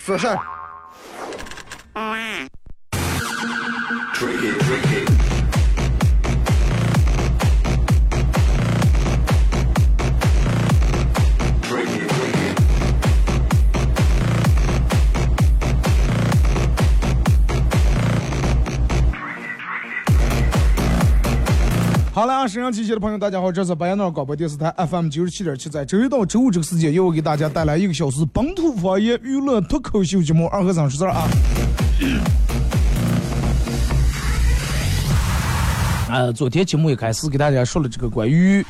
生说事儿。好了啊，沈阳机器的朋友，大家好，这是白彦淖广播电视台 FM 九十七点七，在周一到周五这个时间，由我给大家带来一个小时本土方言娱乐脱口秀节目《二和尚说事儿》啊。呃，昨天节目一开始给大家说了这个关于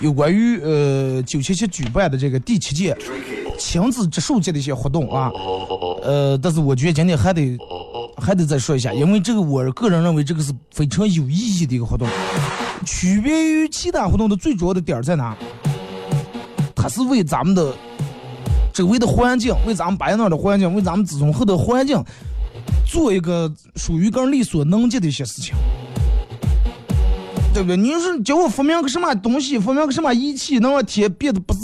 有关于呃九七七举办的这个第七届亲子植树节的一些活动啊，呃，但是我觉得今天还得还得再说一下，因为这个我个人认为这个是非常有意义的一个活动。区别于其他活动的最主要的点在哪？它是为咱们的周围的环境，为咱们白那的环境，为咱们子孙后的环境，做一个属于更力所能及的一些事情，对不对？你是叫我发明个什么东西，发明个什么仪器，能让天变得不是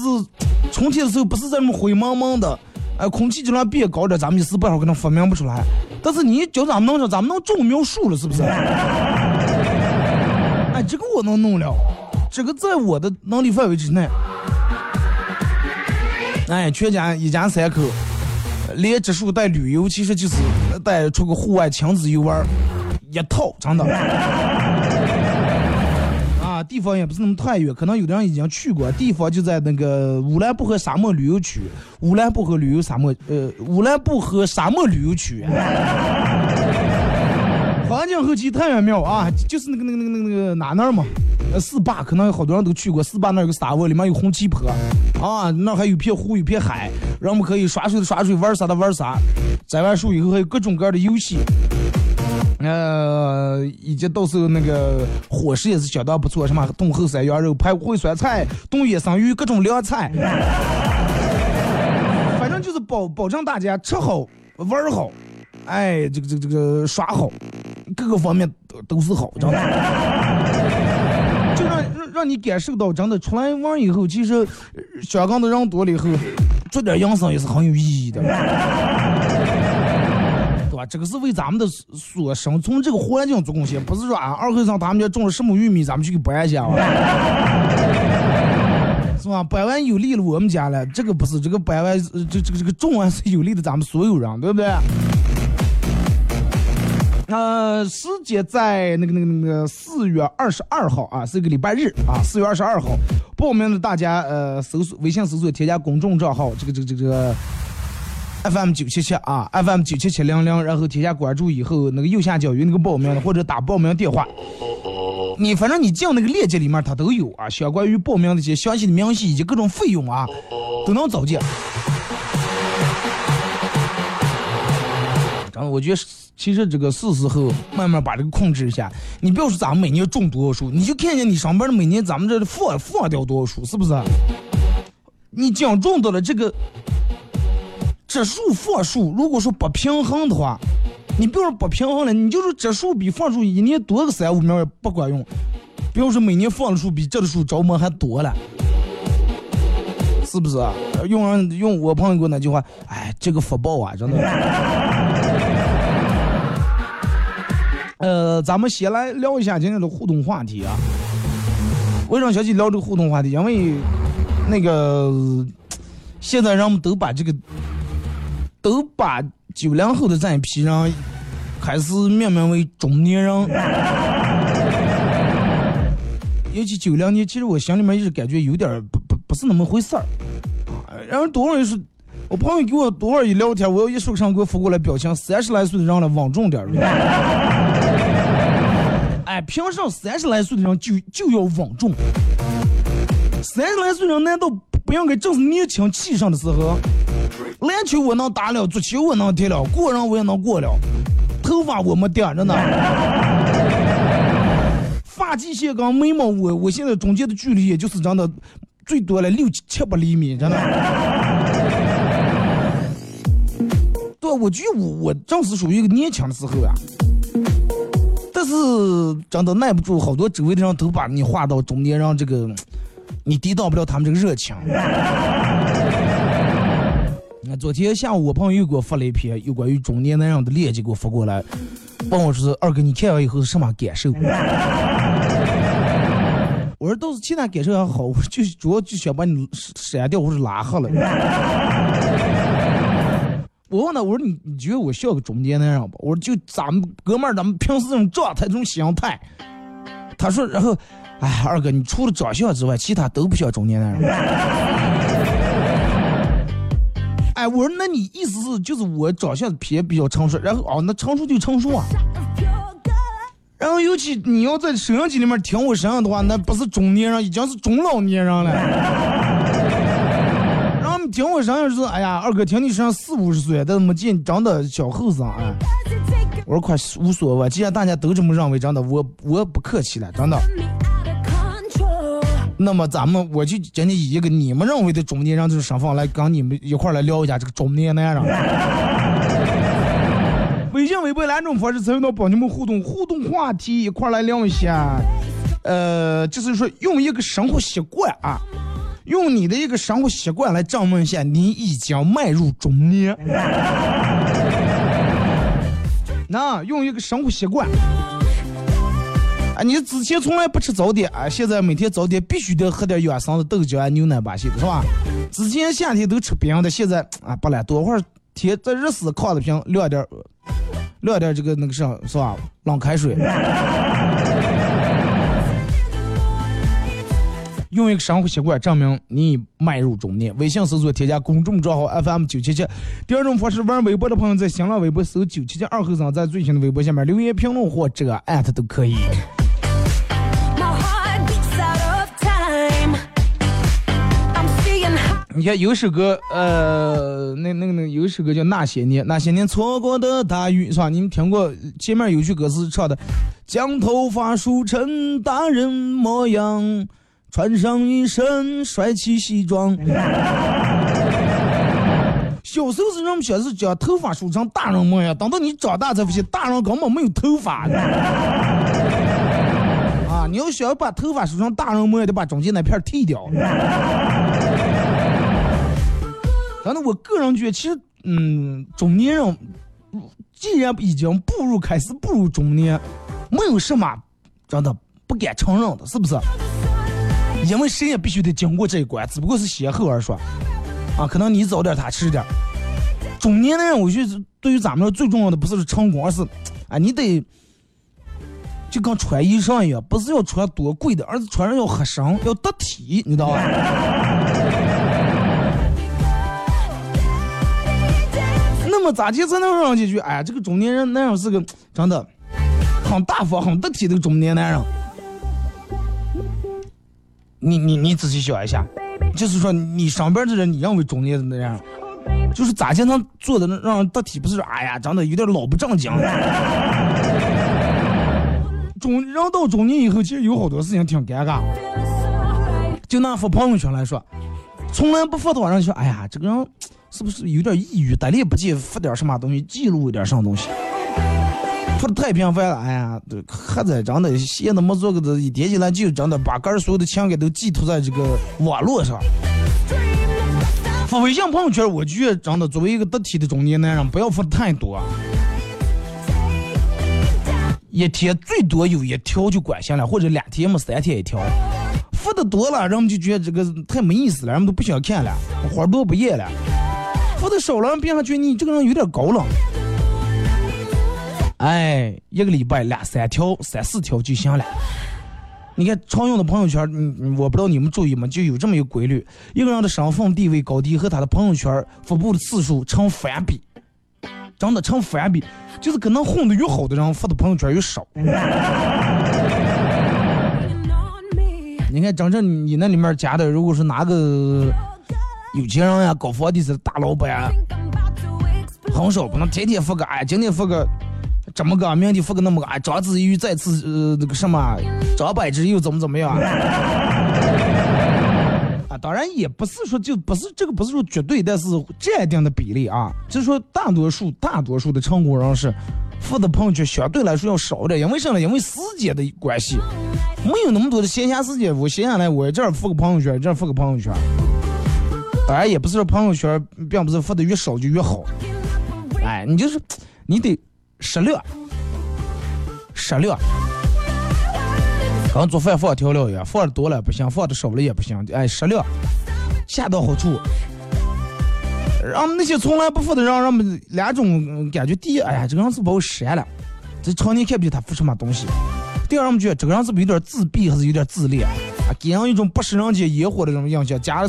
春天的时候不是这么灰蒙蒙的，哎，空气质量变高点，咱们一时半会儿可能发明不出来。但是你叫咱们弄上，咱们能种苗树了，是不是？这个我能弄了，这个在我的能力范围之内。哎，全家一家三口，连植树带旅游，其实就是带出个户外亲子游玩一套，真的。啊，地方也不是那么太远，可能有的人已经去过，地方就在那个乌兰布和沙漠旅游区，乌兰布和旅游沙漠，呃，乌兰布和沙漠旅游区。环境后期太原庙啊，就是那个那个那个那个哪那儿嘛，呃，四坝可能有好多人都去过，四坝那有个沙窝，里面有红旗坡，啊，那还有片湖，有片海，人们可以耍水的耍水，玩啥的玩啥，栽完树以后还有各种各样的游戏，呃，以及到时候那个伙食也是相当不错，什么冻后山羊肉、排骨烩酸菜、冻野生鱼，各种凉菜，反正就是保保证大家吃好玩好。哎，这个这个这个耍好，各个方面都都是好，真的。就让让让你感受到，真的出来玩以后，其实香港的人多了以后，做点养生也是很有意义的，对吧？这个是为咱们的所生存这个环境做贡献，不是说俺二和尚他们家种了什么玉米，咱们去给搬下啊，是吧？搬完有利了我们家了，这个不是，这个搬完这这个这个种完是有利的咱们所有人，对不对？呃，时间在那个那个那个四月二十二号啊，是一个礼拜日啊。四月二十二号，报名的大家呃，搜索微信搜索添加公众账号，这个这个这个 FM 九七七啊，FM 九七七零零，然后添加关注以后，那个右下角有那个报名的或者打报名电话，你反正你进那个链接里面它都有啊，相关于报名的一些详细的明细以及各种费用啊，都能找见。然后我觉得。其实这个是时候慢慢把这个控制一下。你不要说咱们每年种多少树，你就看见你上班的每年咱们这放放掉多少树，是不是？你讲种到了这个植树放树，如果说不平衡的话，你不要说不平衡了，你就是植树比放树一年多个三五苗也不管用。不要说每年放的树比这的树着魔还多了，是不是？用用我朋友给我那句话，哎，这个福报啊，真的。呃，咱们先来聊一下今天的互动话题啊。为什么小姐聊这个互动话题？因为那个现在人们都把这个都把九零后的这一批人开始命名为中年人。尤其九零年，其实我心里面一直感觉有点不不不是那么回事儿。然后多少人说，我朋友给我多少一聊天，我要一手上给我发过来表情，三十来岁的人了，稳重点儿。哎，凭什么三十来岁的人就就要稳重？三十来岁人难道不应该正是年轻气盛的时候？篮球我能打了，足球我能踢了，过人我也能过了，头发我没掉着呢。发际线跟眉毛，我我现在中间的距离也就是真的，最多了六七八厘米，真的。对，我觉得我我正是属于一个年轻的时候呀。但是真的耐不住，好多周围的人都把你划到中年让这个，你抵挡不了他们这个热情。那昨天下午我朋友又给我发了一篇有关于中年男人的链接，给我发过来，问我说：“二哥，你看完以后是什么感受？” 我说：“倒是其他感受还好，我就主要就想把你删掉或者拉黑了。”我问他，我说你你觉得我像个中年男人不？我说就咱们哥们儿，咱们平时这种状态、这种心态。他说，然后，哎，二哥，你除了长相之外，其他都不像中年男人。哎，我说那你意思是就是我长相偏比较成熟，然后哦，那成熟就成熟啊。然后尤其你要在摄像机里面听我声音的话，那不是中年人，已经是中老年人了。听我声音是，哎呀，二哥，听你声音四五十岁，但是没见长得小后生啊。我说快无所谓，既然大家都这么认为，真的，我我不客气了，真的。那么咱们我就今天以一个你们认为的中年人这种身份来跟你们一块来聊一下这个中年男人。微信、微博两种方式参与到帮你们互动，互动话题一块来聊一下。呃，就是说用一个生活习惯啊。用你的一个生活习惯来证明一下，你已经迈入中年。那用一个生活习惯，啊，你之前从来不吃早点，啊，现在每天早点必须得喝点养生的豆浆、牛奶吧，些的是吧？之前夏天都吃冰的，现在啊不了，多会儿天在热死炕的瓶凉点，凉点这个那个啥是吧？冷开水。用一个生活习惯证明你迈入中年。微信搜索添加公众账号 FM 九七七。第二种方式，玩微博的朋友在新浪微博搜九七七二后生，在最新的微博下面留言评论或者艾特都可以。你看有首歌，呃，那那个那有首歌叫那些年，那些年错过的大雨，是吧？你们听过前面有句歌词唱的，将头发梳成大人模样。穿上一身帅气西装。小时候是人们小是将头发梳成大人模样，等到你长大才发现，大人根本没有头发。啊，你要想要把头发梳成大人模样，得把中间那片剃掉。反正我个人觉得，其实，嗯，中年人既然已经步入开始步入中年，没有什么真的不敢承认的，是不是？因为谁也必须得经过这一关，只不过是先后而说，啊，可能你早点，他迟点。中年的人，我觉得对于咱们最重要的不是成功，而是，啊，你得就跟穿衣裳一样，不是要穿多贵的，而是穿上要合身，要得体，你知道吧？那么咋地才能让几句？哎，这个中年人男人是个真的很大方、很得体的中年男人。你你你仔细想一下，就是说你上边的人，你认为中年的那样，就是咋才能做的让人得体？不是说哎呀，长得有点老不正经。中人到中年以后，其实有好多事情挺尴尬。就拿发朋友圈来说，从来不发的话，人说哎呀，这个人是不是有点抑郁？得力不济发点什么东西，记录一点什么东西。说的太频繁了，哎呀，还在真的闲的没做个的，一点起来就真的把个儿所有的情感都寄托在这个网络上。发微信朋友圈，我觉得真的作为一个得体的中年男人，不要发太多，一天最多有一条就管行了，或者两天么三天一条。发的多了，人们就觉得这个太没意思了，人们都不想看了，花多不演了。发的少了，别人觉得你这个人有点高冷。哎，一个礼拜两三条、三四条就行了。你看常用的朋友圈，嗯，我不知道你们注意吗？就有这么一个规律：一个人的身份地位高低和他的朋友圈发布的次数成反比，真的成反比，就是可能混的越好的人发的朋友圈越少。你看，真正你那里面加的，如果是哪个有钱人呀，搞房地产的大老板，很少不能天天发个哎，今天发个这么个，明天发个那么个，张，子怡再次呃那个什么，张柏芝又怎么怎么样？啊，当然也不是说就不是这个不是说绝对，但是占一定的比例啊，就是说大多数大多数的成功人士发的朋友圈相对来说要少点，因为什么？因为时间的关系，没有那么多的闲暇时间，我闲下来我这儿发个朋友圈，这儿发个朋友圈。当然也不是说朋友圈并不是发的越少就越好，哎，你就是你得适量，适量。刚做饭放调料一样，放的多了不行，放的少了也不行，哎，适量，恰到好处。让那些从来不付的，让让们两种感觉：第一，哎呀，这个人是把我删了，这常年看不见他付什么东西；第二，我们觉得这个人是不是有点自闭，还是有点自恋，啊，给人一种不食人间烟火的这种印象。加了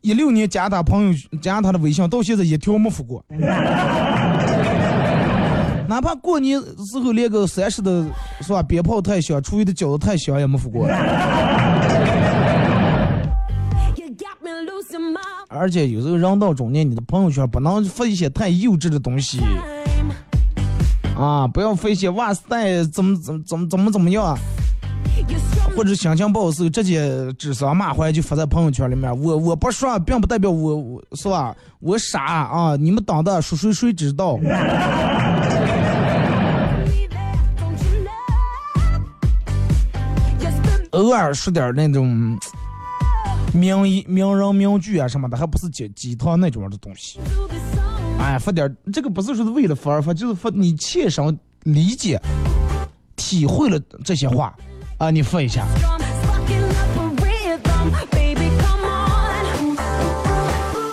一六年加他朋友，加他的微信，到现在一条没付过。哪怕过年时候连个三十的，是吧？鞭炮太响，初一的饺子太香，也没发过。而且有时候人到中年，你的朋友圈不能发一些太幼稚的东西啊！不要发一些哇塞，怎么怎么怎么怎么怎么样，或者心情不好时候直接指桑骂槐就发在朋友圈里面。我我不说，并不代表我我是吧？我傻啊！你们当的说谁谁知道？偶尔说点那种名言、名人名句啊什么的，还不是鸡鸡汤那种的东西。哎，发点这个不是说是为了发而发，就是发你切身理解、体会了这些话啊，你发一下。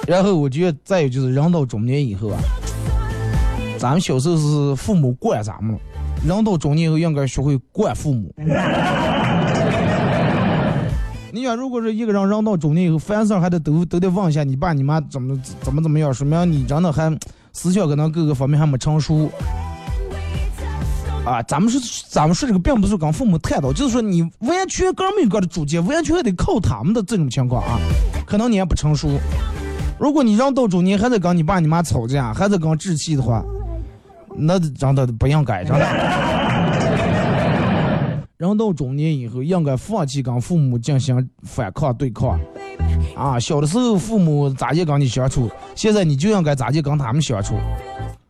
然后我觉得再有就是人到中年以后啊，咱们小时候是父母惯咱们，人到中年以后应该学会惯父母。你想，如果是一个人人到中年以后，凡事还得都都得问一下你爸你妈怎么怎么怎么样，说明你真的还思想可能各个方面还没成熟。啊，咱们说咱们说这个，并不是跟父母探讨，就是说你完全个人没有个的主见，完全得靠他们的这种情况啊，可能你还不成熟。如果你人到中年还在跟你爸你妈吵架，还在跟置气的话，那真的不应该，真的。人到中年以后，应该放弃跟父母进行反抗对抗。啊，小的时候父母咋就跟你相处，现在你就应该咋就跟他们相处。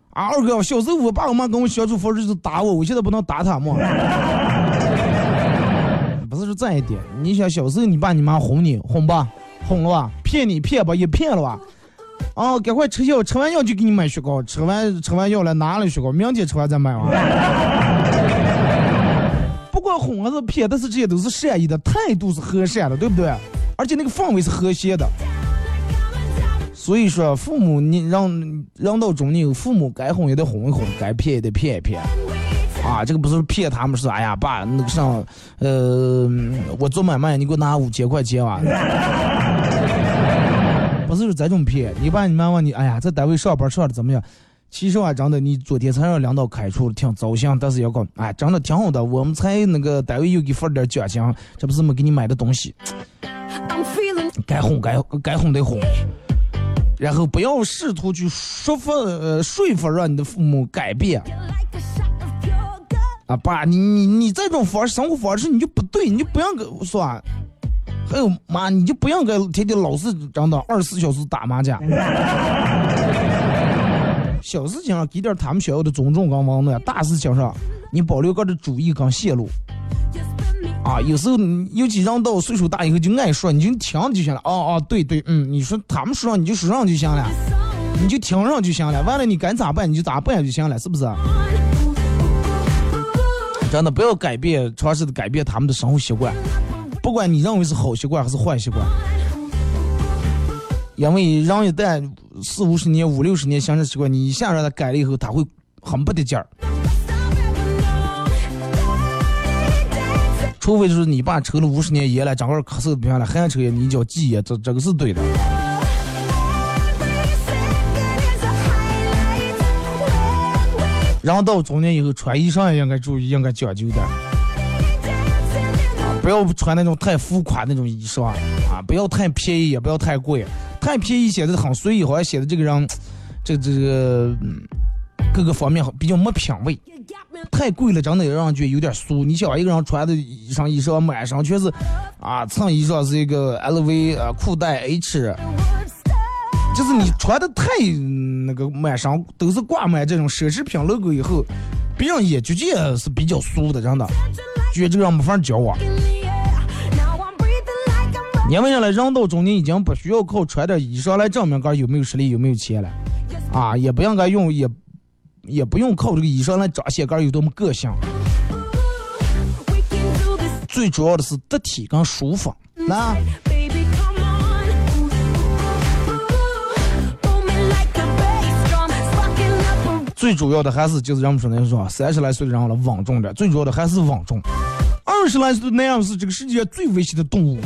啊，二哥，小时候我爸我妈跟我相处方式就是打我，我现在不能打他们。不是说这一点，你想小时候你爸你妈哄你哄吧，哄了吧，骗你骗吧，也骗了吧。啊，赶快吃药，吃完药就给你买雪糕，吃完吃完药了拿了雪糕，明天吃完再买完。不管哄还是骗，但是这些都是善意的，态度是和善的，对不对？而且那个氛围是和谐的。所以说，父母你让让到中年，父母该哄也得哄一哄，该骗也得骗一骗。啊，这个不是骗他们，是哎呀，爸，那个上，呃，我做买卖，你给我拿五千块钱啊。不是这种骗，你爸你妈问你，哎呀，在单位上班上的怎么样？其实啊，真的，你昨天才让领导开除，挺糟心。但是要讲，哎，真的挺好的。我们才那个单位又给发了点奖金，这不是没给你买的东西。该哄该该哄得哄，然后不要试图去说服呃说服让你的父母改变。啊，爸，你你你这种方式生活方式你就不对，你就不要跟我说。还有妈，你就不要跟天天老是真的二十四小时打麻将。小事情上给点他们需要的尊重跟温暖，大事情上你保留个的主意跟泄露。啊，有时候尤其人到岁数大以后就爱说，你就听就行了。哦哦，对对，嗯，你说他们说上你就说上就行了，你就听上就行了。完了你该咋办你就咋办就行了，是不是？真的不要改变，尝试的改变他们的生活习惯，不管你认为是好习惯还是坏习惯。因为人一旦四五十年、五六十年形成习惯，你一下让他改了以后，他会很不得劲儿。除非就是你爸抽了五十年烟了，整个咳嗽不下来，还抽烟，你叫戒烟，这这个是对的。人到中年以后，穿衣裳也应该注意，应该讲究点。不要穿那种太浮夸那种衣裳啊，不要太便宜，也不要太贵。太便宜显得很随意，好像显得这个人，这这个嗯各个方面比较没品位。太贵了，真的让人觉得有点俗。你想一个人穿的衣裳，衣裳满身全是啊，衬衣上是一个 LV 啊，裤带 H，就是你穿的太那个满身都是挂满这种奢侈品 logo 以后，别人也觉得是比较俗的，真的，觉得这个人没法交往。因为啥呢？人到中年已经不需要靠穿点衣裳来证明个有没有实力、有没有钱了，啊，也不应该用，也也不用靠这个衣裳来彰显个有多么个性。最主要的是得体跟舒服，那。最主要的还是就是人们说那说三十来岁的人了稳重点，最主要的还是稳重。二十来岁的那样是这个世界最危险的动物。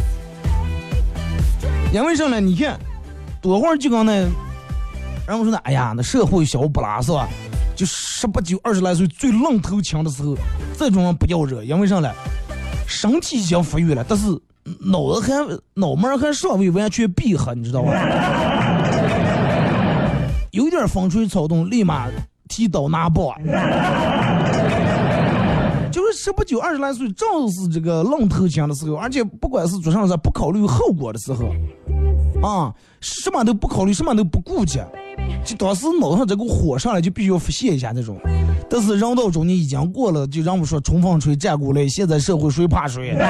因为啥呢？你看，多会儿就刚那，然后说呢，哎呀，那社会小不拉是吧？就十八九、二十来岁最愣头青的时候，这种人不要惹。因为啥呢？身体已经发育了，但是脑子还脑门还尚未完全闭合，你知道吧？有点风吹草动，立马提刀拿棒。十八九、二十来岁，正是这个愣头青的时候，而且不管是做啥事不考虑后果的时候，啊，什么都不考虑，什么都不顾及，就当时脑上这个火上来就必须要发泄一下这种。但是人到中年已经过了，就让我们说冲锋吹、战鼓擂，现在社会谁怕谁？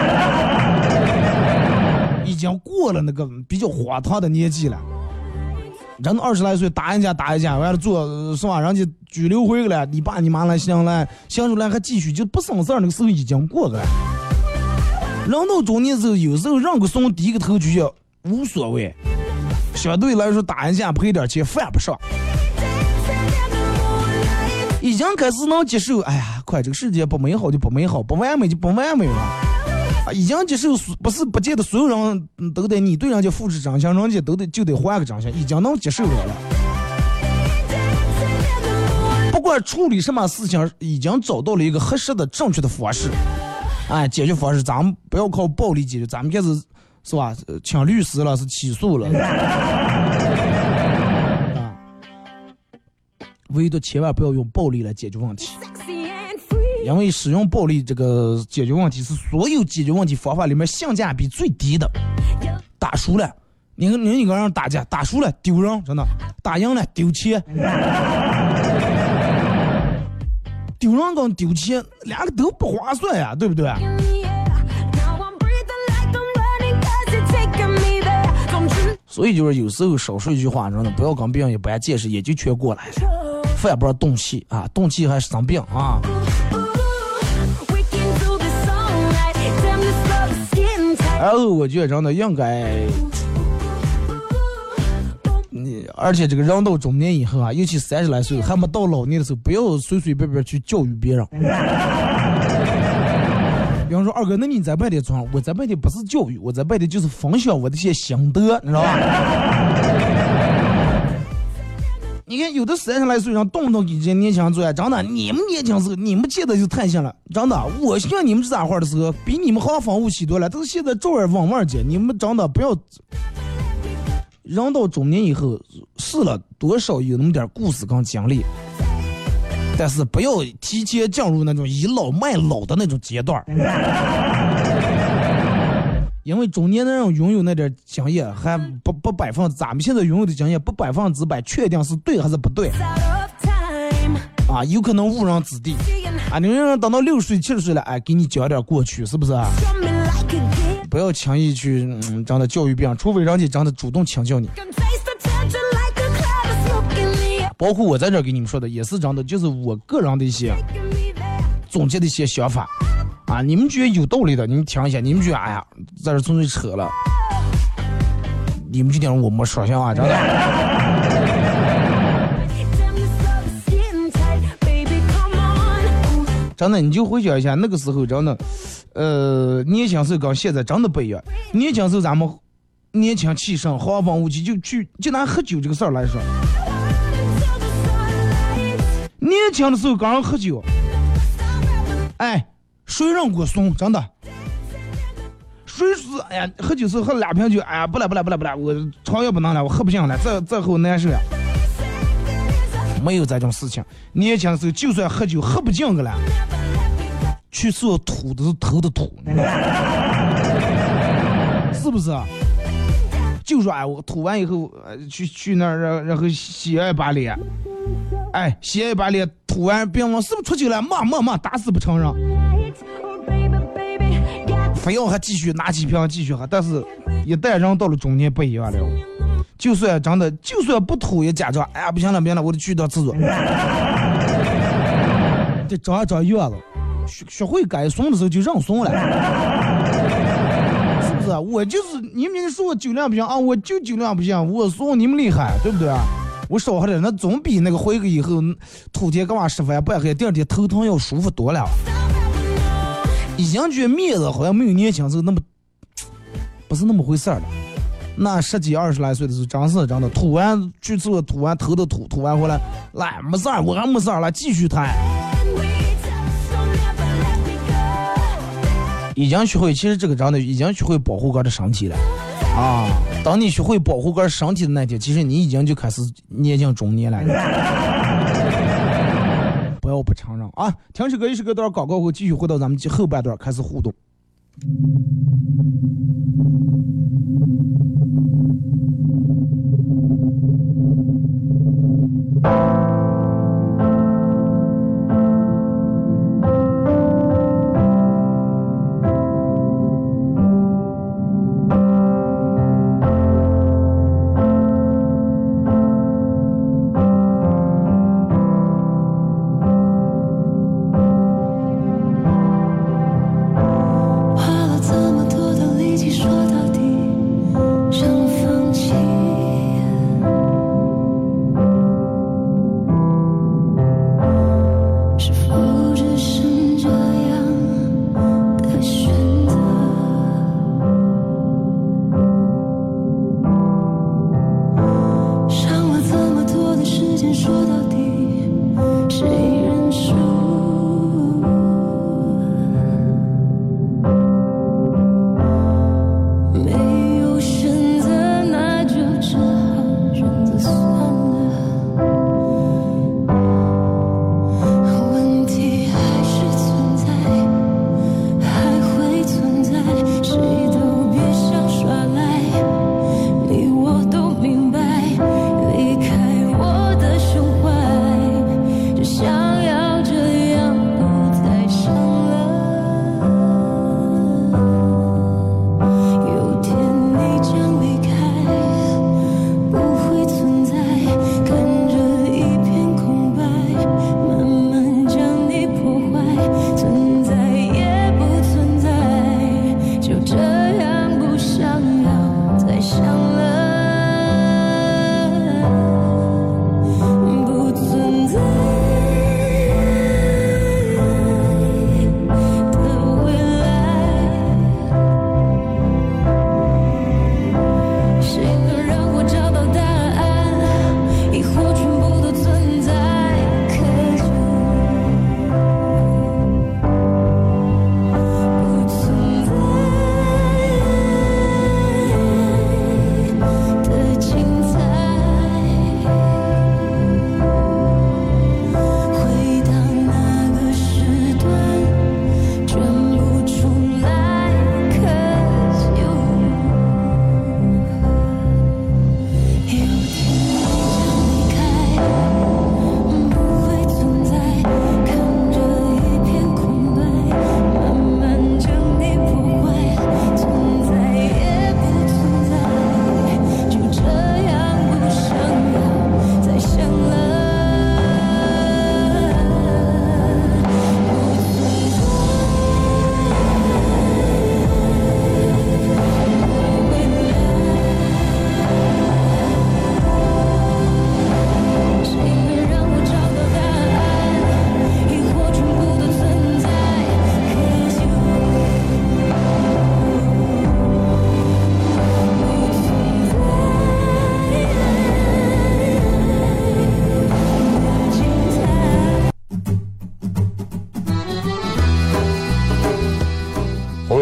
已经过了那个比较荒唐的年纪了。人二十来岁打一架打一架，完了做是吧？人家拘留回去了，你爸你妈来行来，行出来还继续就不省事，那个时候已经过去了。人到中年之后，有时候让个怂低个头就叫无所谓，相对来说打一架赔点钱犯不上，已经开始能接受。哎呀，快这个世界不美好就不美好，不完美就不完美了。已经接受，不是不见得所有人都得你对人家复制长相，人家都得就得换个长相，已经能接受了。不管处理什么事情，已经找到了一个合适的、正确的方式。哎，解决方式，咱们不要靠暴力解决，咱们开始是吧？请律师了，是起诉了。唯独千万不要用暴力来解决问题。因为使用暴力这个解决问题是所有解决问题方法里面性价比最低的。打输了，你跟另一个人打架，打输了丢人，真的；打赢了丢钱，丢人跟丢钱两个都不划算呀，对不对？所以就是有时候少说一句话，真的不要跟别人一般见识，也就全过来了。饭不要动气啊，动气还是生病啊。然后我觉得真的应该，你而且这个人到中年以后啊，尤其三十来岁还没到老年的时候，不要随随便便去教育别人。比方说二哥，那你在外地装，我在外地不是教育，我在外地就是分享我的一些心得，你知道吧？你看，有的三十来岁人动不动给这些年轻人做，真的，你们年轻时候，你们见的就太像了，真的。我像你们这咋话的时候，比你们好风物起多了。但是现在照样往外接，你们真的不要。人到中年以后，是了，多少有那么点故事跟经历，但是不要提前进入那种倚老卖老的那种阶段。因为中年的人拥有那点经验还不不百分，咱们现在拥有的经验不百分之百确定是对还是不对，啊，有可能误人子弟，啊，你让人等到六十岁七十岁了，哎，给你讲点过去，是不是？不要轻易去嗯，这样的教育别人，除非人家真的主动请教你。包括我在这给你们说的，也是真的，就是我个人的一些总结的一些想法。啊，你们觉得有道理的，你们听一下。你们觉得，哎呀，在这纯粹扯了。你们就听我没说行啊，真的。真的，你就回想一下那个时候，真的，呃，年轻时候跟现在真的不一样。年轻时候咱们年轻气盛，豪放无忌，就去就拿喝酒这个事儿来说，年轻的时候刚喝酒，哎。谁让我怂？真的，谁说哎呀，喝酒时候喝两瓶酒，哎呀，不来不来不来不来，我肠也不能了，我喝不行了，这这后难受呀。没有这种事情，年轻的时候就算喝酒喝不进去了，去所吐都是头的吐，是不是？就说哎，我吐完以后，去去那儿，然然后洗一把脸，哎，洗一把脸，吐完别问是不是出去了，没没没，打死不承认，非要还继续拿起瓶继续喝，但是一代人到了中年不一样了，就算真的就算不吐也假装，哎呀不行了不行了，我得去趟厕所，得长一长月子，学学会该怂的时候就让怂了。是不是，我就是你们说我酒量不行啊，我就酒量不行，我说你们厉害，对不对啊？我少喝点，那总比那个回去以后头天干嘛吃饭不爱喝，第二天头疼要舒服多了。已经觉得面子好像没有年轻时候那么不是那么回事儿了。那十几二十来岁的时候，真是真的，吐完去厕所吐完头都吐，吐完回来来没事儿，我还没事儿了，继续谈。已经学会，其实这个真的已经学会保护个的身体了啊！当你学会保护个身体的那天，其实你已经就开始年近中年了。我不承认啊！停止歌，一首歌段广告后，继续回到咱们后半段开始互动。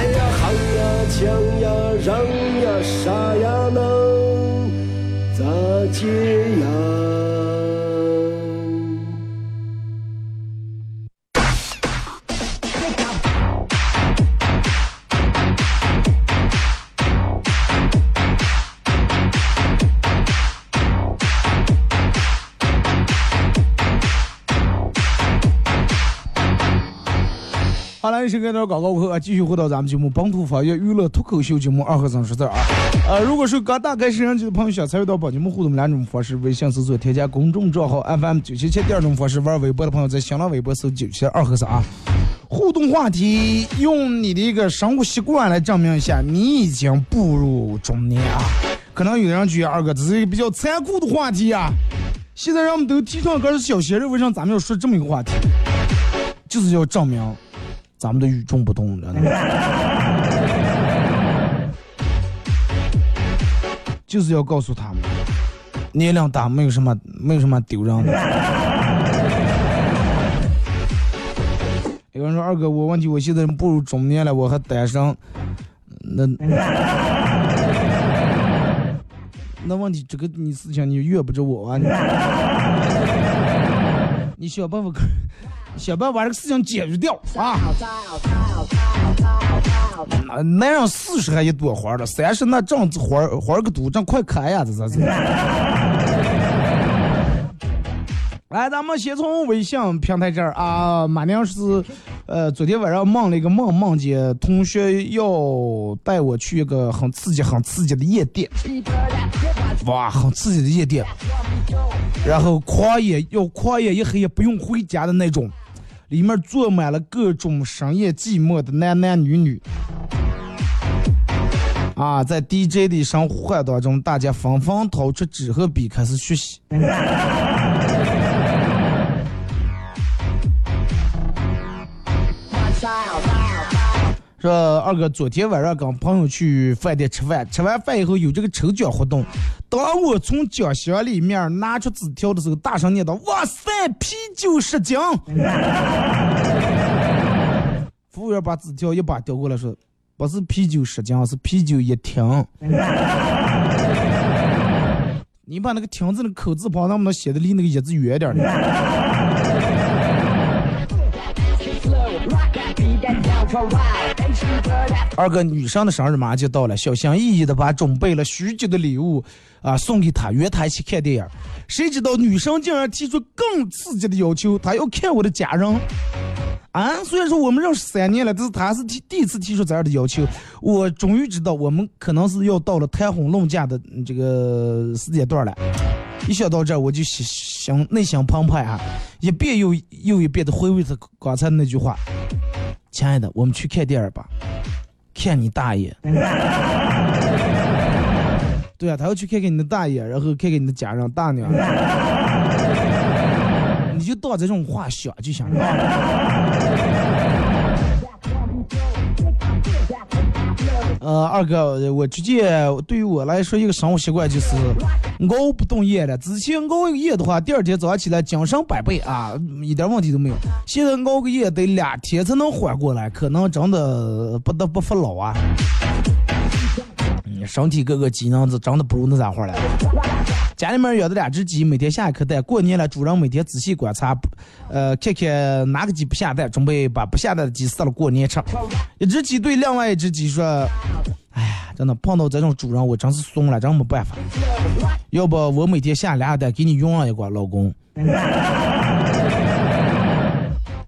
哎呀，喊呀，抢呀，嚷呀，杀呀，能咋接呀？好了，时间到广告后啊，继续回到咱们节目《本土方言娱乐脱口秀》节目二和尚说事儿啊。呃，如果是刚打开摄像机的朋友，想参与到本节目互动两种方式：微信搜索添加公众账号 FM 九七七；第二种方式，玩微博的朋友在新浪微博搜九七二和尚啊。互动话题，用你的一个生活习惯来证明一下你已经步入中年啊。可能有的人觉得二哥这是一个比较残酷的话题啊。现在人们都提倡个是小鲜肉，为啥咱们要说这么一个话题？就是要证明。咱们的与众不同，知道吗？就是要告诉他们，年龄大没有什么，没有什么丢人的。有人说二哥，我问题我现在步入中年了，我还单身，那那问题这个你思想你怨不着我啊！你想办法。想办法把这个事情解决掉啊！男人四十还一朵花了，三十那正花花个多，正快开呀！这这这。来，咱们先从微信平台这儿啊，马娘是，呃，昨天晚上梦了一个梦，梦见同学要带我去一个很刺激、很刺激的夜店，哇，很刺激的夜店，然后狂野要狂野一黑也不用回家的那种。里面坐满了各种深夜寂寞的男男女女，啊，在 DJ 的一声呼唤当中，大家纷纷掏出纸和笔开始学习。说二哥，昨天晚上跟朋友去饭店吃饭，吃完饭以后有这个抽奖活动。当我从奖箱里面拿出纸条的时候，大声念道：“哇塞，啤酒十斤！” 服务员把纸条一把叼过来，说：“不是啤酒十斤，是啤酒一听。”你把那个“听”字的口字旁能不能写的离那个“一”字远点二哥，女生的生日马上就到了，小心翼翼的把准备了许久的礼物啊送给她，约她一起看电影。谁知道女生竟然提出更刺激的要求，她要看我的家人。啊，虽然说我们认识三年了，但是她是提第一次提出这样的要求。我终于知道，我们可能是要到了谈婚论嫁的这个时间段了。一想到这，我就心内心澎湃啊，一遍又又一遍的回味着刚才那句话。亲爱的，我们去看电影吧，看你大爷！对啊，他要去看看你的大爷，然后看看你的家人大娘，你就当这种话想就行了。呃，二哥，我直接对于我来说一个生活习惯就是熬不动夜了。之前熬个夜的话，第二天早上起来精神百倍啊，一点问题都没有。现在熬个夜得两天才能缓过来，可能真的不得不服老啊。身体各个机能子真的不如那咋会了。家里面养的两只鸡，每天下一颗蛋。过年了，主人每天仔细观察，呃，看看哪个鸡不下蛋，准备把不下蛋的鸡杀了过年吃。一只鸡对另外一只鸡说：“哎呀，真的碰到这种主人，我真是怂了，真没办法。要不我每天下俩蛋，给你用上一个，老公。”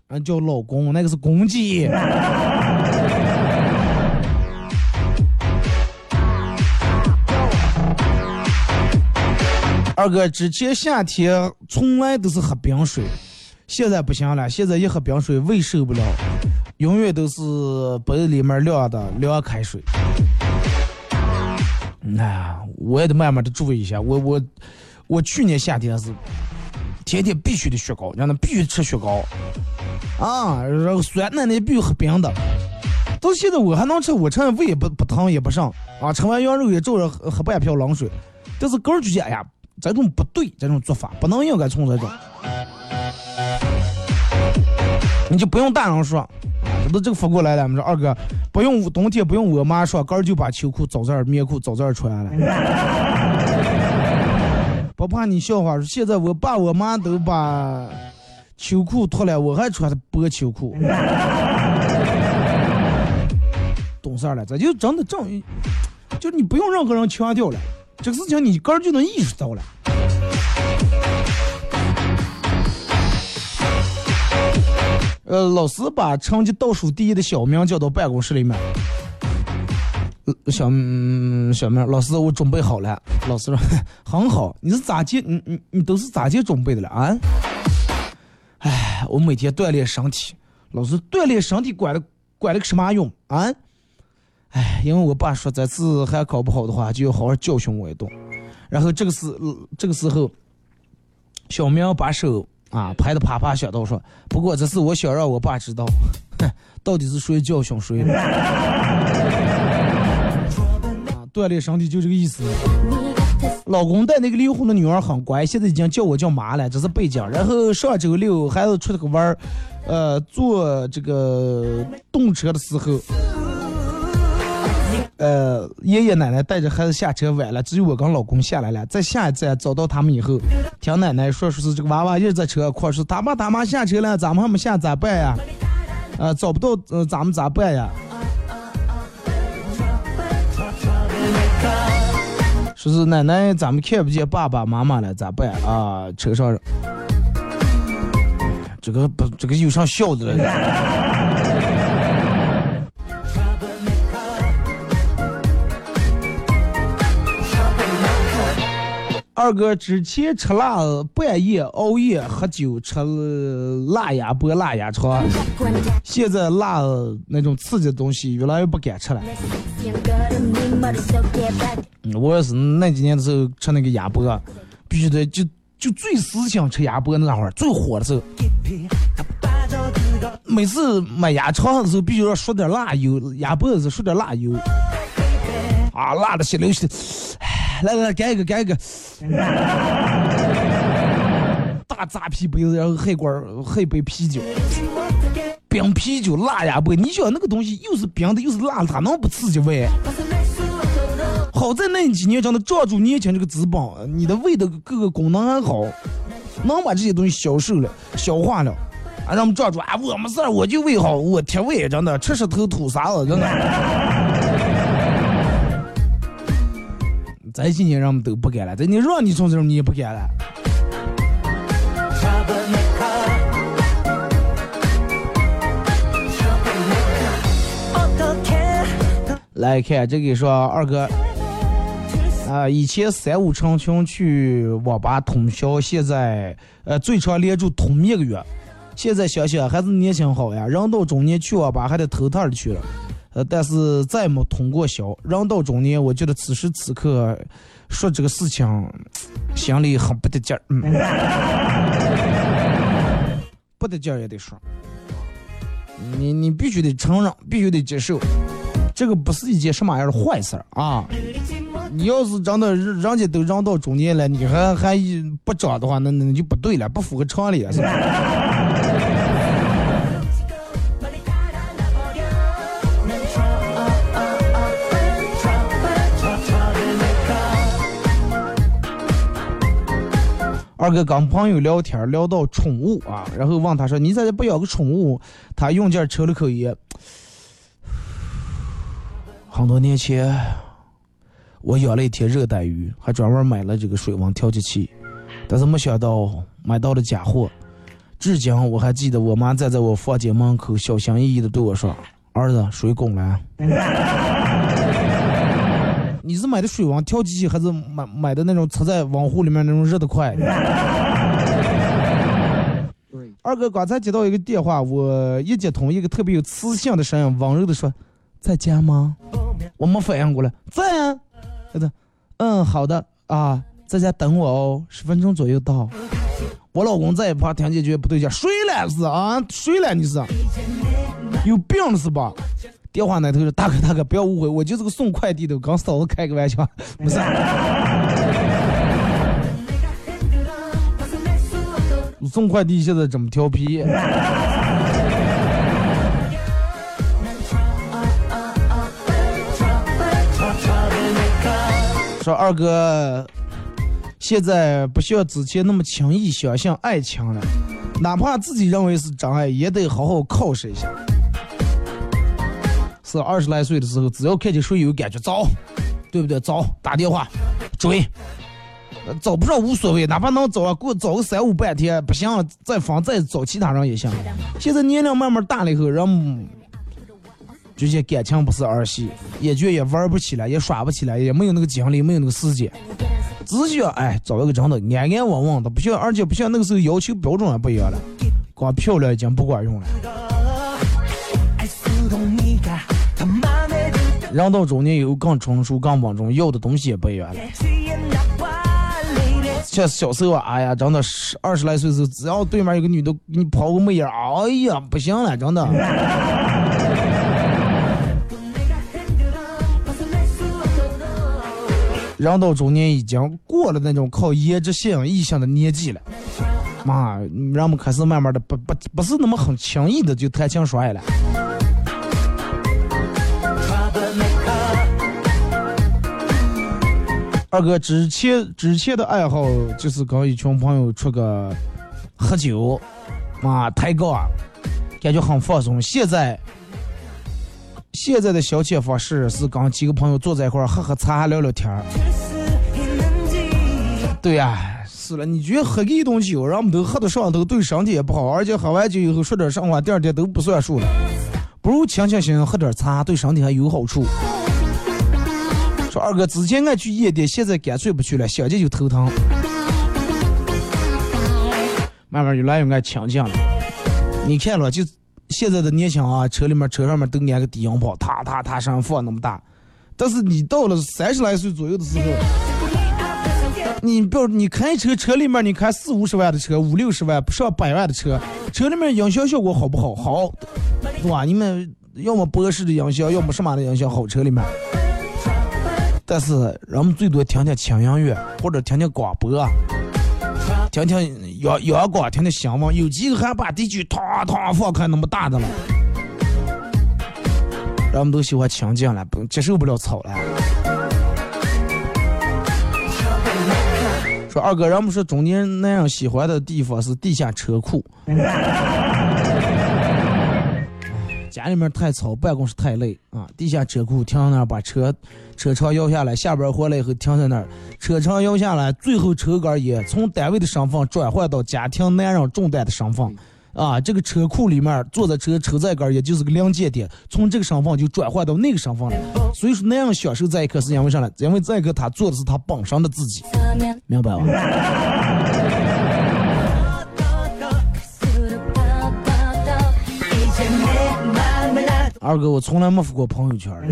俺叫老公，那个是公鸡。二哥，之前夏天从来都是喝冰水，现在不行了，现在一喝冰水胃受不了，永远都是杯里面凉的凉开水。哎，我也得慢慢的注意一下。我我我去年夏天是天天必须得雪糕，让他必须吃雪糕啊，然后酸奶奶必须喝冰的。到现在我还能吃，我吃胃也不不疼也不上啊，吃完羊肉也照样喝半瓢冷水。但是哥儿就讲，哎呀，这种不对，这种做法不能应该从这种。你就不用大人说，这都这个发过来了。我们说二哥不用冬天不用我妈说，哥就把秋裤、早这儿、棉裤早这儿穿了。不怕你笑话，现在我爸我妈都把秋裤脱了，我还穿的薄秋裤。懂事儿了，这就真的正，就你不用任何人强调了，这个事情你个人就能意识到了。呃，老师把成绩倒数第一的小明叫到办公室里面。小嗯小明，老师，我准备好了。老师说很好，你是咋接？你你你都是咋接准备的了啊？哎，我每天锻炼身体。老师，锻炼身体管了管了个什么用啊？哎，因为我爸说这次还考不好的话，就要好好教训我一顿。然后这个时这个时候，小明把手啊拍的啪啪响，到说：“不过这次我想让我爸知道，到底是谁教训谁。”啊，锻炼身体就这个意思。老公带那个离婚的女儿很乖，现在已经叫我叫妈了，这是背景。然后上周六孩子出了个弯儿，呃，坐这个动车的时候。呃，爷爷奶奶带着孩子下车晚了，只有我跟老公下来了。在下一站找到他们以后，听奶奶说，说是这个娃娃一直在车哭，说他爸他妈下车了，咱们还没下咋办呀？呃，找不到，呃，咱们咋办呀？说是奶奶，咱们看不见爸爸妈妈了，咋办啊？车上，这个不，这个有啥笑的了？二哥之前吃辣，半夜熬夜喝酒，吃辣鸭脖、辣鸭肠，现在辣那种刺激的东西越来越不敢吃了。我也是那几年的时候吃那个鸭脖，必须得就就最思想吃鸭脖那会儿最火的时候，每次买鸭肠的时候必须要说点辣油，鸭脖子说点辣油，啊，辣的血流血。来来来，干一个，干一个！大扎啤杯子，然后喝罐喝一杯啤酒，冰啤酒，辣鸭脖。你想那个东西又是冰的又是辣的，它能不刺激胃？好在那几年真的抓住年轻这个资本，你的胃的各个功能还好，能把这些东西消瘦了、消化了。啊，让我们抓住啊！我没事，我就胃好，我铁胃，真的吃石头吐沙子，真的。这几年人们都不干了，这你让你从这你也不干了。来看这个说二哥，啊，以前三五成群去网吧通宵，现在呃最长连住通一个月，现在想想还是年轻好呀，人到中年去网吧还得偷偷的去了。呃，但是再没通过宵，人到中年，我觉得此时此刻说这个事情，心里很不得劲儿。嗯，不得劲儿也得说，你你必须得承认，必须得接受，这个不是一件什么样的坏事儿啊！你要是真的人家都人到中年了，你还还不长的话，那那就不对了，不符合常理，是吧？二哥跟朋友聊天聊到宠物啊，然后问他说：“你咋不养个宠物？”他用劲抽了口烟。很多年前，我养了一条热带鱼，还专门买了这个水温调节器，但是没想到买到了假货。至今我还记得我妈站在我房间门口，小心翼翼的对我说：“儿子，水滚了。”你是买的水王跳机器，还是买买的那种插在网壶里面那种热的快？二哥刚才接到一个电话，我一接通，一个特别有磁性的声音，温柔的说：“在家吗？”我没反应过来，在啊。嗯，好的啊，在家等我哦，十分钟左右到。我老公在一旁听见觉得不对劲，睡了是啊，睡了你是，有病是吧？电话那头说大哥大哥，不要误会，我就是个送快递的，刚嫂子开个玩笑，不是。送快递现在这么调皮。说二哥，现在不像之前那么轻易相信爱情了，哪怕自己认为是真爱，也得好好考试一下。是二十来岁的时候，只要看见谁有感觉，找，对不对？找，打电话追，找不上无所谓，哪怕能找啊，给我找个三五半天，不行再放再找其他人也行。现在年龄慢慢大了以后，人。这些感情不是儿戏，也觉也玩不起来，也耍不起来，也没有那个精力，没有那个时间。只想哎找一个真的安安稳稳的，不像而且不像那个时候要求标准也不一样了，光漂亮已经不管用了。人到中年以后更成熟更稳重，要的东西也不一样了。像小时候哎呀，真的是二十来岁时候，只要对面有个女的给你抛个媚眼，哎呀不行了，真的。人到中年已经过了那种靠颜值吸引异性的年纪了，妈，人们开始慢慢的不不不是那么很轻易的就谈情说爱了。二哥之前之前的爱好就是跟一群朋友出个喝酒，啊，抬杠，感觉很放松。现在。现在的消遣方式是跟几个朋友坐在一块儿喝喝茶聊聊天儿。对呀，是了，你觉得喝个一顿酒，人们都喝得上头，对身体也不好，而且喝完酒以后说点上话，第二天都不算数了。不如清清醒醒喝点茶，对身体还有好处。说二哥之前爱去夜店，现在干脆不去了，想见就头疼。慢慢越来越爱清静了。你看了就。现在的年轻啊，车里面车上面都安个低音炮，踏踏踏声放那么大。但是你到了三十来岁左右的时候，你不要你开车，车里面你开四五十万的车，五六十万上百万的车，车里面音响效果好不好？好，对吧？你们要么博士的音响，要么什么的音响好，车里面。但是人们最多听听轻音乐，或者听听广播。听听阳阳光，听听新闻，有几个还把地区哐哐放开那么大的了。人们都喜欢清静了，不接受不了吵了。说二哥，人们说中年男人喜欢的地方是地下车库。家里面太吵，办公室太累啊！地下车库停那儿，把车车窗摇下来，下班回来以后停在那儿，车窗摇下来，最后车杆也，从单位的身份转换到家庭男人重担的身份啊！这个车库里面坐在车车载杆，也就是个临界点，从这个身份就转换到那个身份了。所以说，男人享受这一刻是因为啥呢？因为这一刻他做的是他本身的自己，明白吧？二哥，我从来没发过朋友圈。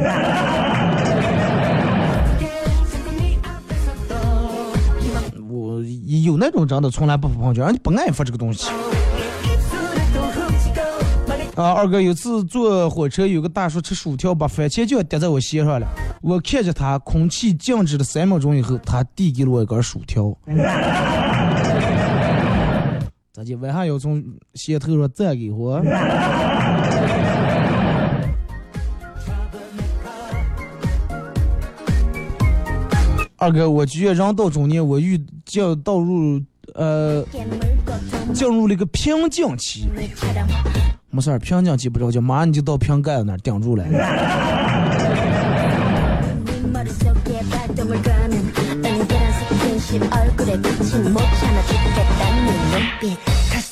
我有那种真的从来不发朋友圈，你不爱发这个东西。啊，二哥有次坐火车，有个大叔吃薯条，把番茄酱滴在我鞋上了。我看着他，空气静止了三秒钟以后，他递给了我一根薯条。咋的？为啥要从鞋头上再给我？二哥，我觉得人到中年，我遇就倒入呃进入了一个瓶颈期。没事儿，瓶颈期不着急，马上你就到瓶盖那儿顶住了。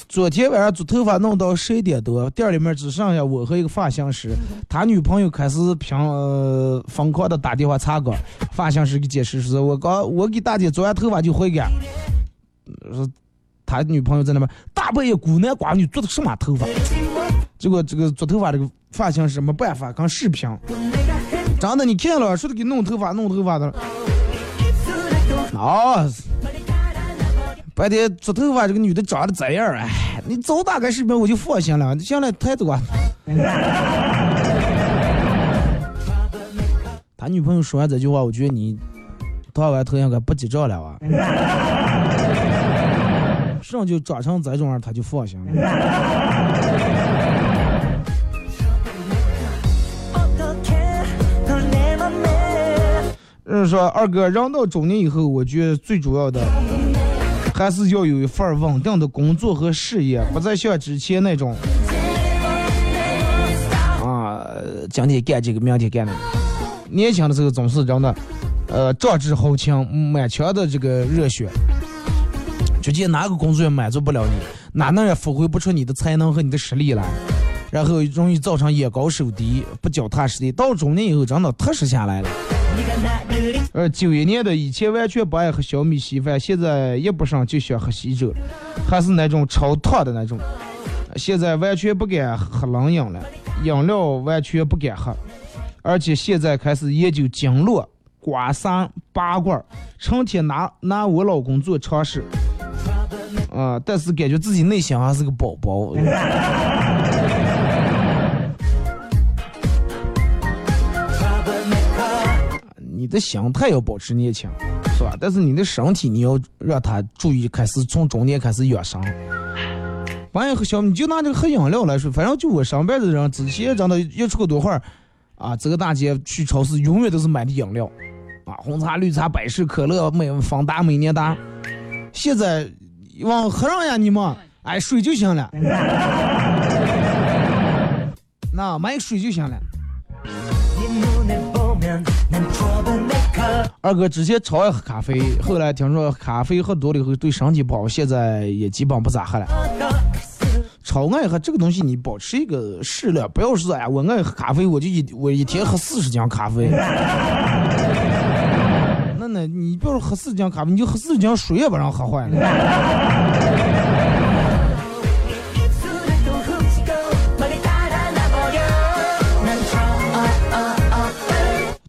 昨天晚上做头发弄到十一点多，店里面只剩下我和一个发型师。他女朋友开始平呃疯狂的打电话查岗，发型师给解释说：“我刚我给大姐做完头发就回家。”说他女朋友在那边大半夜孤男寡女做的什么头发？结果这个做头发这个发型师没办法，刚视频，真的你看了说的给弄头发弄头发的。哦，白天做头发这个女的长得咋样，哎，你早打开视频我就放心了。行了，太多。他女朋友说完这句话，我觉得你烫完头应该不记账了啊。上就长成这种样，他就放心了。人说二哥，人到中年以后，我觉得最主要的还是要有一份稳定的工作和事业，不再像之前那种啊，今天干这个，明天干那个。年轻的时候总是真的，呃，壮志豪情，满腔的这个热血，觉得哪个工作也满足不了你，哪能也发挥不出你的才能和你的实力来，然后容易造成眼高手低，不脚踏实地。到中年以后，真的踏实下来了。呃，九一年的以前完全不爱喝小米稀饭，现在一不上就想喝稀粥，还是那种超烫的那种。现在完全不敢喝冷饮了，饮料完全不敢喝，而且现在开始研究经络、刮痧、拔罐，成天拿拿我老公做尝试。啊，但是感觉自己内心还是个宝宝。你的心态要保持年轻，是吧？但是你的身体你要让他注意，开始从中年开始养生。完以后，小米就拿这个喝饮料来说，反正就我上班的人，之前真的一出个多会儿，啊，这个大街去超市永远都是买的饮料，啊，红茶、绿茶、百事可乐、美芳达、美年达。现在往喝上呀，你们，哎，水就行了，那买水就行了。二哥之前超爱喝咖啡，后来听说咖啡喝多了以后对身体不好，现在也基本不咋喝了。超爱喝这个东西，你保持一个适量，不要说哎，我爱喝咖啡，我就一我一天喝四十斤咖啡。那那你不要说喝四十斤咖啡，你就喝四十斤水也不让喝坏了。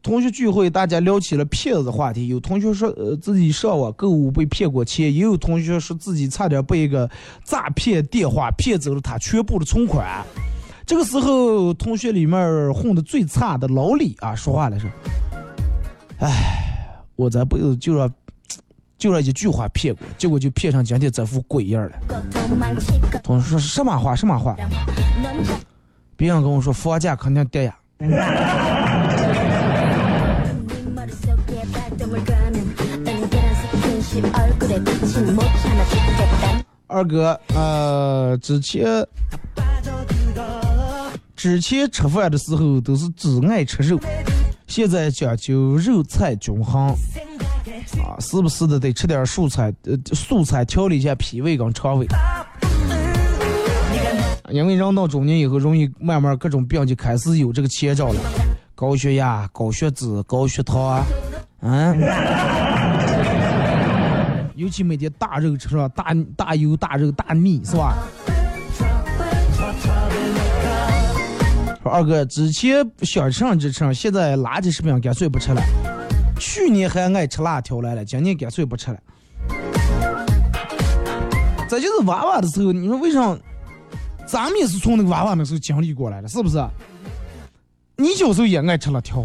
同学聚会，大家聊起了骗子话题。有同学说，呃，自己上网购物被骗过钱；也有同学说自己差点被一个诈骗电话骗走了他全部的存款。这个时候，同学里面混的最差的老李啊，说话了说：“哎，我这辈子就让就让一句话骗过，结果就骗成今天这副鬼样了。”同学说什么话？什么话？别人跟我说房价肯定跌呀。二哥，呃，之前之前吃饭的时候都是只爱吃肉，现在讲究肉菜均衡，啊，时不时的得吃点素菜，呃，素菜调理一下脾胃跟肠胃。因为人到中年以后，容易慢慢各种病就开始有这个前兆了，高血压、高血脂、高血糖啊，嗯。尤其每天大肉吃是吧？大大油、大肉、大腻是吧？说二哥之前想吃上就吃上，现在垃圾食品干脆不吃了。去年还爱吃辣条来了，今年干脆不吃了。这就是娃娃的时候，你说为啥？咱们也是从那个娃娃那时候经历过来的，是不是？你小时候也爱吃辣条，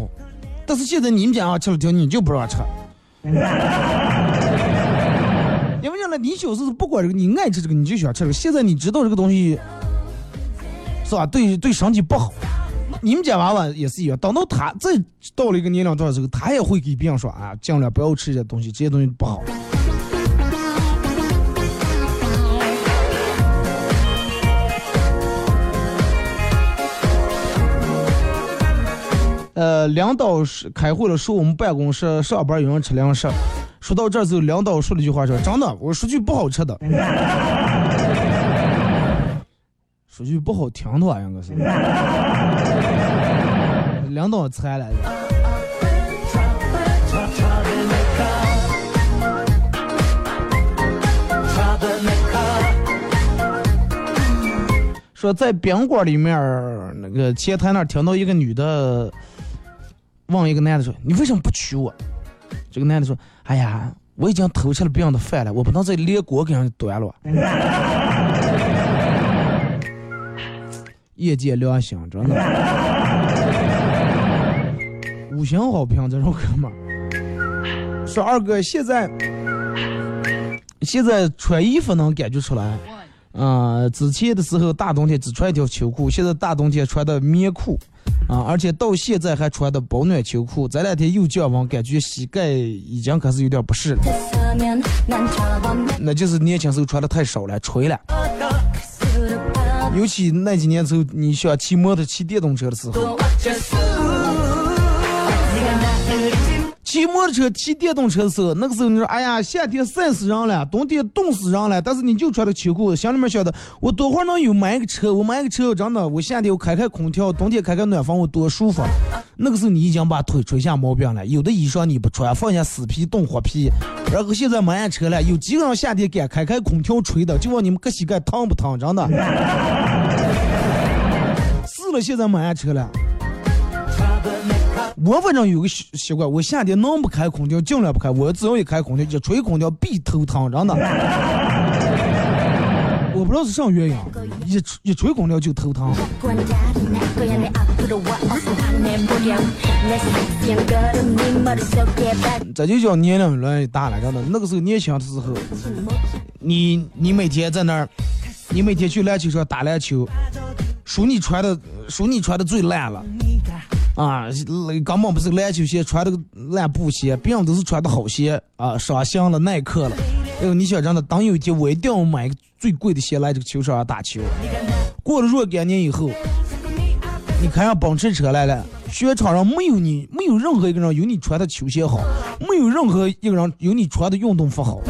但是现在你们家要吃辣条，你就不让吃。你小时候不管这个，你爱吃这个，你就喜欢吃这个。现在你知道这个东西是吧？对对身体不好。你们家娃娃也是一样，等到他再到了一个年龄段的时候，他也会给别人说啊，尽量不要吃这些东西，这些东西不好。呃，领导是开会了，说我们办公室上班有人吃零食。说到这儿，就领导说了一句话，说：“真的，我说句不好吃的，说句不好听的话，应该是。”领导猜来了。说在宾馆里面那个前台那儿听到一个女的问一个男的说：“你为什么不娶我？”这个男的说：“哎呀，我已经偷吃了别人的饭了，我不能再连锅给人端了。业界良心，真的。五星好评，这种哥们儿说二哥现在现在穿衣服能感觉出来，啊、之前的时候大冬天只穿一条秋裤，现在大冬天穿的棉裤，啊，而且到现在还穿的保暖秋裤，这两天又降温，感觉膝盖已经开始有点不适了，那就是年轻时候穿的太少了，吹了。尤其那几年时候，你想骑摩托、骑电动车的时候，骑摩托车、骑电动车的时候，那个时候你说，哎呀，夏天晒死人了，冬天冻死人了，但是你就穿着秋裤，心里面想的，我多会儿能有买个车，我买个车，真的，我夏天我开开空调，冬天开开暖风，我多舒服。那个时候你已经把腿吹下毛病了，有的衣裳你不穿，放下死皮冻活皮，然后现在买俺车了，有几个人夏天敢开开空调吹的，就问你们个膝盖疼不疼？真的。是了，现在买俺车了。我反正有个习习惯，我夏天能不开空调尽量不开。我只要一开空调，一吹空调必头疼，真的。我不知道是啥原因，一一吹空调就头疼。这就叫年龄越来越大了，真的。那个时候年轻的时候，你你每天在那儿，你每天去篮球场打篮球，数你穿的数你穿的最烂了。啊，根本不是篮球鞋，穿的烂布鞋，别人都是穿的好鞋啊，上香了，耐克了。哎呦，你想真的，等有一天我一定要买个最贵的鞋来这个球场上打球。过了若干年以后，你看上奔驰车来了，雪场上没有你，没有任何一个人有你穿的球鞋好，没有任何一个人有你穿的运动服好。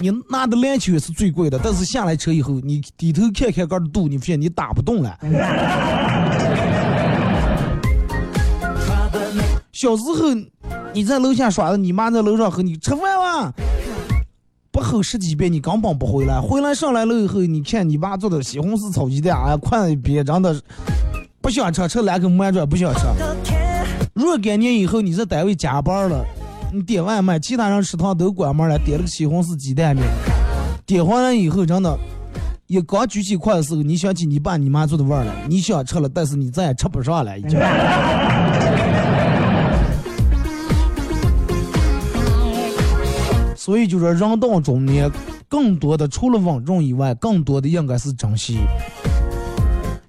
你拿的篮球也是最贵的，但是下来车以后，你低头看看杆的度，你发现你打不动了。小时候，你在楼下耍的，你妈在楼上和你吃饭哇，不吼十几遍，你根本不回来。回来上来了以后，你看你爸做的西红柿炒鸡蛋，啊，快一边真的不想吃，吃两口馒转不想吃。若干年以后，你在单位加班了，你点外卖，其他人食堂都关门了，点了个西红柿鸡蛋面，点回来以后，真的，一刚举起筷的时候，你想起你爸你妈做的味儿了，你想吃了，但是你再也吃不上了，已经。所以就说，人到中年，更多的除了稳重以外，更多的应该是珍惜，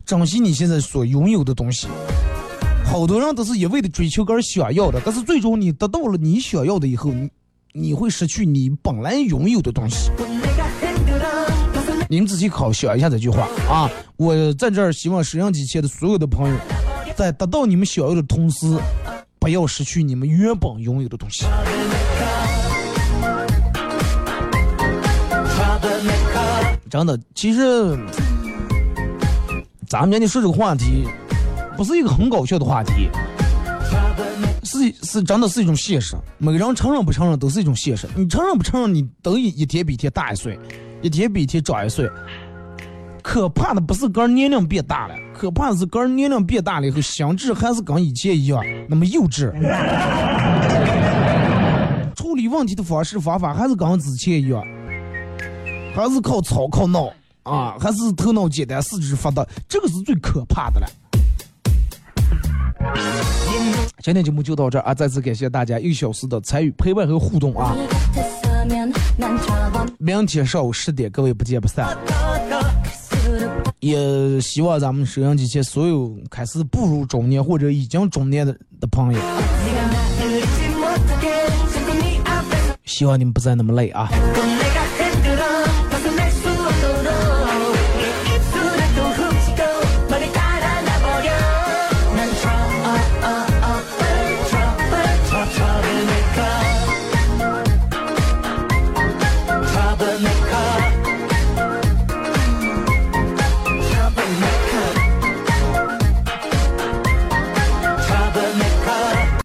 珍惜你现在所拥有的东西。好多人都是一味的追求个想要的，但是最终你得到了你想要的以后，你你会失去你本来拥有的东西。你们仔细考想一下这句话啊！我在这儿希望摄像机前的所有的朋友，在得到你们想要的同时，不要失去你们原本拥有的东西。真的，其实咱们今天说这个话题，不是一个很搞笑的话题，是是真的是一种现实。每个人承认不承认都是一种现实。你承认不承认，你都一一天比一天大一岁，一天比一天长一岁。可怕的不是个人年龄变大了，可怕的是个人年龄变大了以后，心智还是跟以前一样那么幼稚，处理问题的方式方法还是跟之前一样。还是靠吵靠闹啊，还是头脑简单四肢发达，这个是最可怕的了。今天节目就到这儿啊！再次感谢大家一小时的参与、陪伴和互动啊！明天上午十点，各位不见不散。也希望咱们收音机前所有开始步入中年或者已经中年的的朋友，希望你们不再那么累啊！